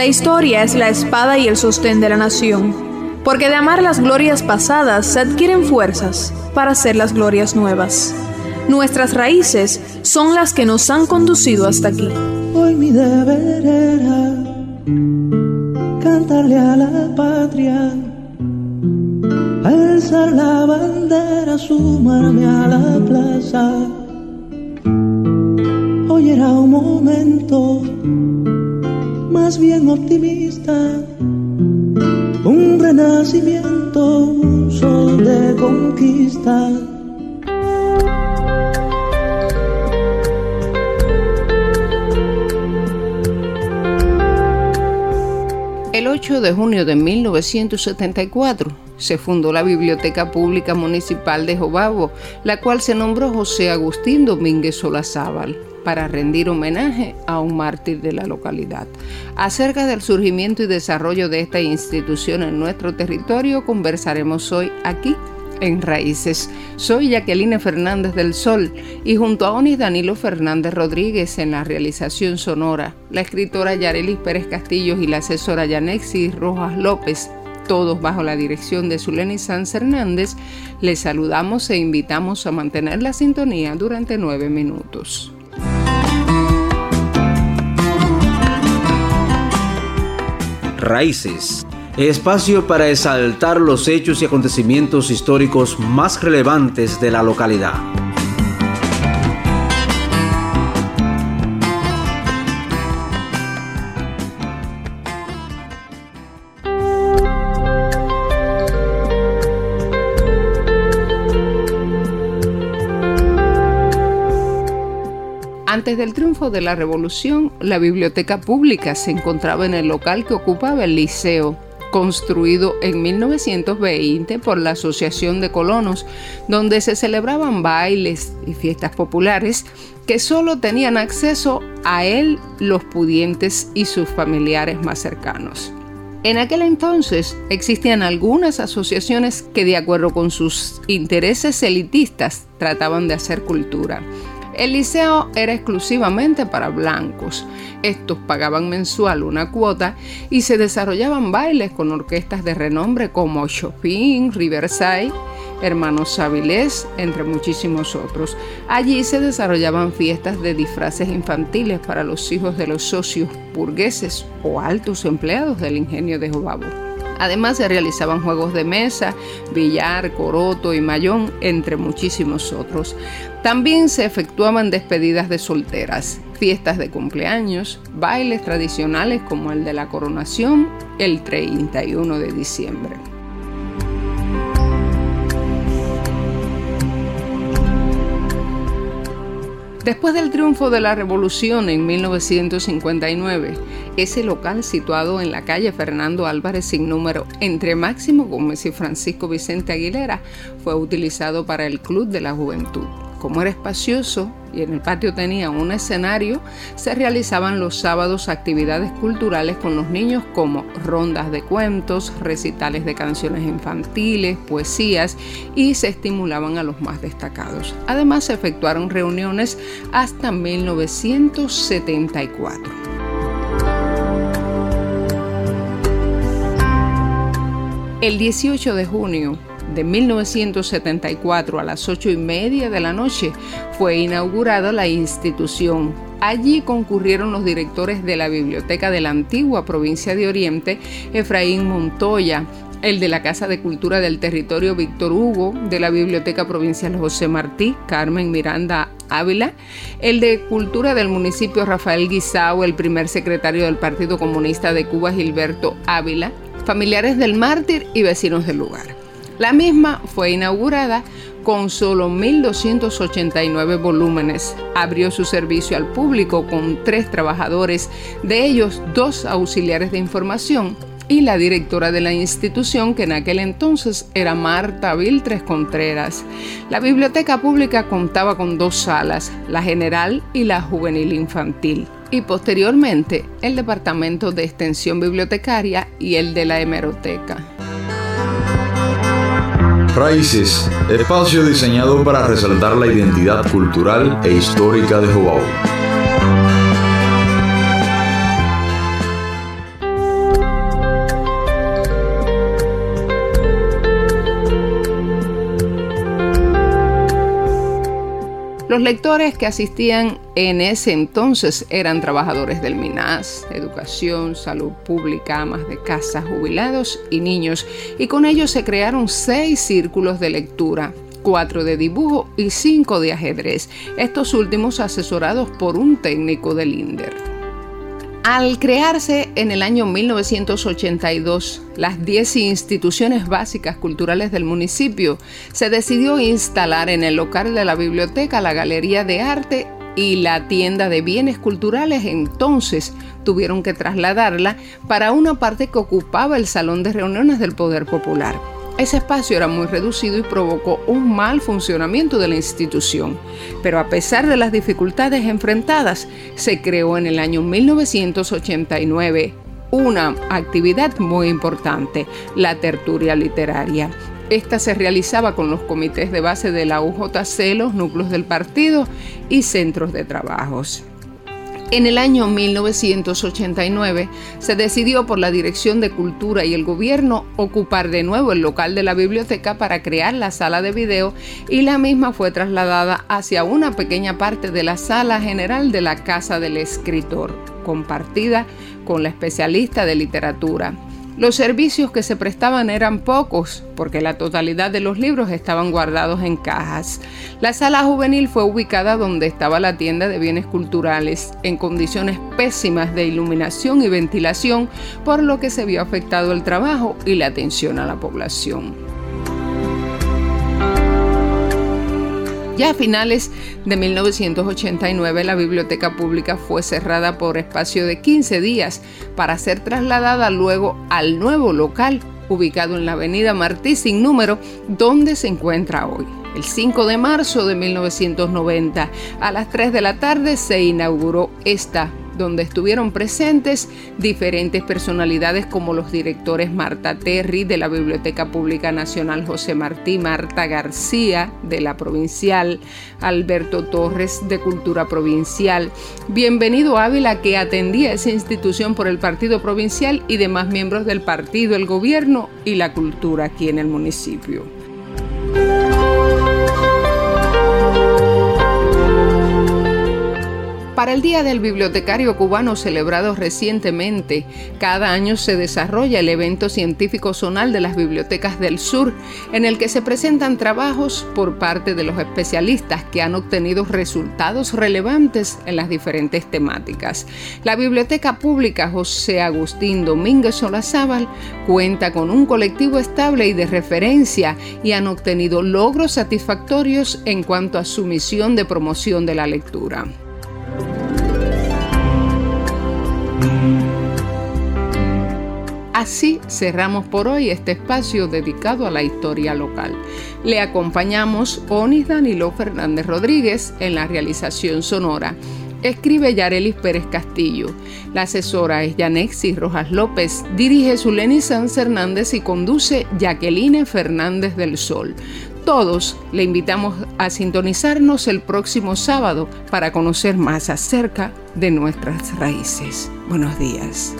La historia es la espada y el sostén de la nación, porque de amar las glorias pasadas se adquieren fuerzas para hacer las glorias nuevas. Nuestras raíces son las que nos han conducido hasta aquí. Hoy mi deber era cantarle a la patria, alzar la bandera, sumarme a la plaza. Hoy era un momento bien optimista, un renacimiento, un sol de conquista. El 8 de junio de 1974 se fundó la Biblioteca Pública Municipal de Jobabo, la cual se nombró José Agustín Domínguez Solazábal para rendir homenaje a un mártir de la localidad. Acerca del surgimiento y desarrollo de esta institución en nuestro territorio conversaremos hoy aquí en Raíces. Soy Jacqueline Fernández del Sol y junto a Onis Danilo Fernández Rodríguez en la realización sonora, la escritora Yarelis Pérez Castillos y la asesora Yanexis Rojas López, todos bajo la dirección de Zuleni Sanz Hernández, les saludamos e invitamos a mantener la sintonía durante nueve minutos. Raíces espacio para exaltar los hechos y acontecimientos históricos más relevantes de la localidad. Antes del triunfo de la revolución, la biblioteca pública se encontraba en el local que ocupaba el liceo construido en 1920 por la Asociación de Colonos, donde se celebraban bailes y fiestas populares que solo tenían acceso a él los pudientes y sus familiares más cercanos. En aquel entonces existían algunas asociaciones que de acuerdo con sus intereses elitistas trataban de hacer cultura. El liceo era exclusivamente para blancos. Estos pagaban mensual una cuota y se desarrollaban bailes con orquestas de renombre como Chopin, Riverside, Hermanos Avilés, entre muchísimos otros. Allí se desarrollaban fiestas de disfraces infantiles para los hijos de los socios burgueses o altos empleados del ingenio de Jobabo. Además se realizaban juegos de mesa, billar, coroto y mayón, entre muchísimos otros. También se efectuaban despedidas de solteras, fiestas de cumpleaños, bailes tradicionales como el de la coronación el 31 de diciembre. Después del triunfo de la revolución en 1959, ese local situado en la calle Fernando Álvarez sin número entre Máximo Gómez y Francisco Vicente Aguilera fue utilizado para el Club de la Juventud. Como era espacioso y en el patio tenía un escenario, se realizaban los sábados actividades culturales con los niños como rondas de cuentos, recitales de canciones infantiles, poesías y se estimulaban a los más destacados. Además se efectuaron reuniones hasta 1974. El 18 de junio de 1974 a las ocho y media de la noche fue inaugurada la institución. Allí concurrieron los directores de la Biblioteca de la antigua provincia de Oriente, Efraín Montoya, el de la Casa de Cultura del Territorio Víctor Hugo, de la Biblioteca Provincial José Martí, Carmen Miranda Ávila, el de Cultura del municipio Rafael Guisao, el primer secretario del Partido Comunista de Cuba Gilberto Ávila, familiares del mártir y vecinos del lugar. La misma fue inaugurada con solo 1.289 volúmenes. Abrió su servicio al público con tres trabajadores, de ellos dos auxiliares de información y la directora de la institución, que en aquel entonces era Marta Viltres Contreras. La biblioteca pública contaba con dos salas, la general y la juvenil infantil, y posteriormente el departamento de extensión bibliotecaria y el de la hemeroteca. Raíces, espacio diseñado para resaltar la identidad cultural e histórica de Jobao. Los lectores que asistían en ese entonces eran trabajadores del MINAS, educación, salud pública, amas de casa, jubilados y niños, y con ellos se crearon seis círculos de lectura cuatro de dibujo y cinco de ajedrez, estos últimos asesorados por un técnico del INDER. Al crearse en el año 1982 las 10 instituciones básicas culturales del municipio, se decidió instalar en el local de la biblioteca la Galería de Arte y la tienda de bienes culturales entonces tuvieron que trasladarla para una parte que ocupaba el Salón de Reuniones del Poder Popular. Ese espacio era muy reducido y provocó un mal funcionamiento de la institución, pero a pesar de las dificultades enfrentadas, se creó en el año 1989 una actividad muy importante, la tertulia literaria. Esta se realizaba con los comités de base de la UJC, los núcleos del partido y centros de trabajos. En el año 1989 se decidió por la Dirección de Cultura y el gobierno ocupar de nuevo el local de la biblioteca para crear la sala de video y la misma fue trasladada hacia una pequeña parte de la sala general de la Casa del Escritor, compartida con la especialista de literatura. Los servicios que se prestaban eran pocos, porque la totalidad de los libros estaban guardados en cajas. La sala juvenil fue ubicada donde estaba la tienda de bienes culturales, en condiciones pésimas de iluminación y ventilación, por lo que se vio afectado el trabajo y la atención a la población. Ya a finales de 1989 la biblioteca pública fue cerrada por espacio de 15 días para ser trasladada luego al nuevo local ubicado en la avenida Martí sin número, donde se encuentra hoy. El 5 de marzo de 1990 a las 3 de la tarde se inauguró esta donde estuvieron presentes diferentes personalidades como los directores Marta Terry de la Biblioteca Pública Nacional José Martí, Marta García de la Provincial, Alberto Torres de Cultura Provincial, Bienvenido Ávila que atendía esa institución por el Partido Provincial y demás miembros del partido, el gobierno y la cultura aquí en el municipio. Para el Día del Bibliotecario Cubano celebrado recientemente, cada año se desarrolla el evento científico zonal de las bibliotecas del sur, en el que se presentan trabajos por parte de los especialistas que han obtenido resultados relevantes en las diferentes temáticas. La Biblioteca Pública José Agustín Domínguez Solazábal cuenta con un colectivo estable y de referencia y han obtenido logros satisfactorios en cuanto a su misión de promoción de la lectura. Así cerramos por hoy este espacio dedicado a la historia local. Le acompañamos Onis Danilo Fernández Rodríguez en la realización sonora. Escribe Yarelis Pérez Castillo. La asesora es Yanexi Rojas López. Dirige Zuleni Sanz Hernández y conduce Jacqueline Fernández del Sol. Todos le invitamos a sintonizarnos el próximo sábado para conocer más acerca de nuestras raíces. Buenos días.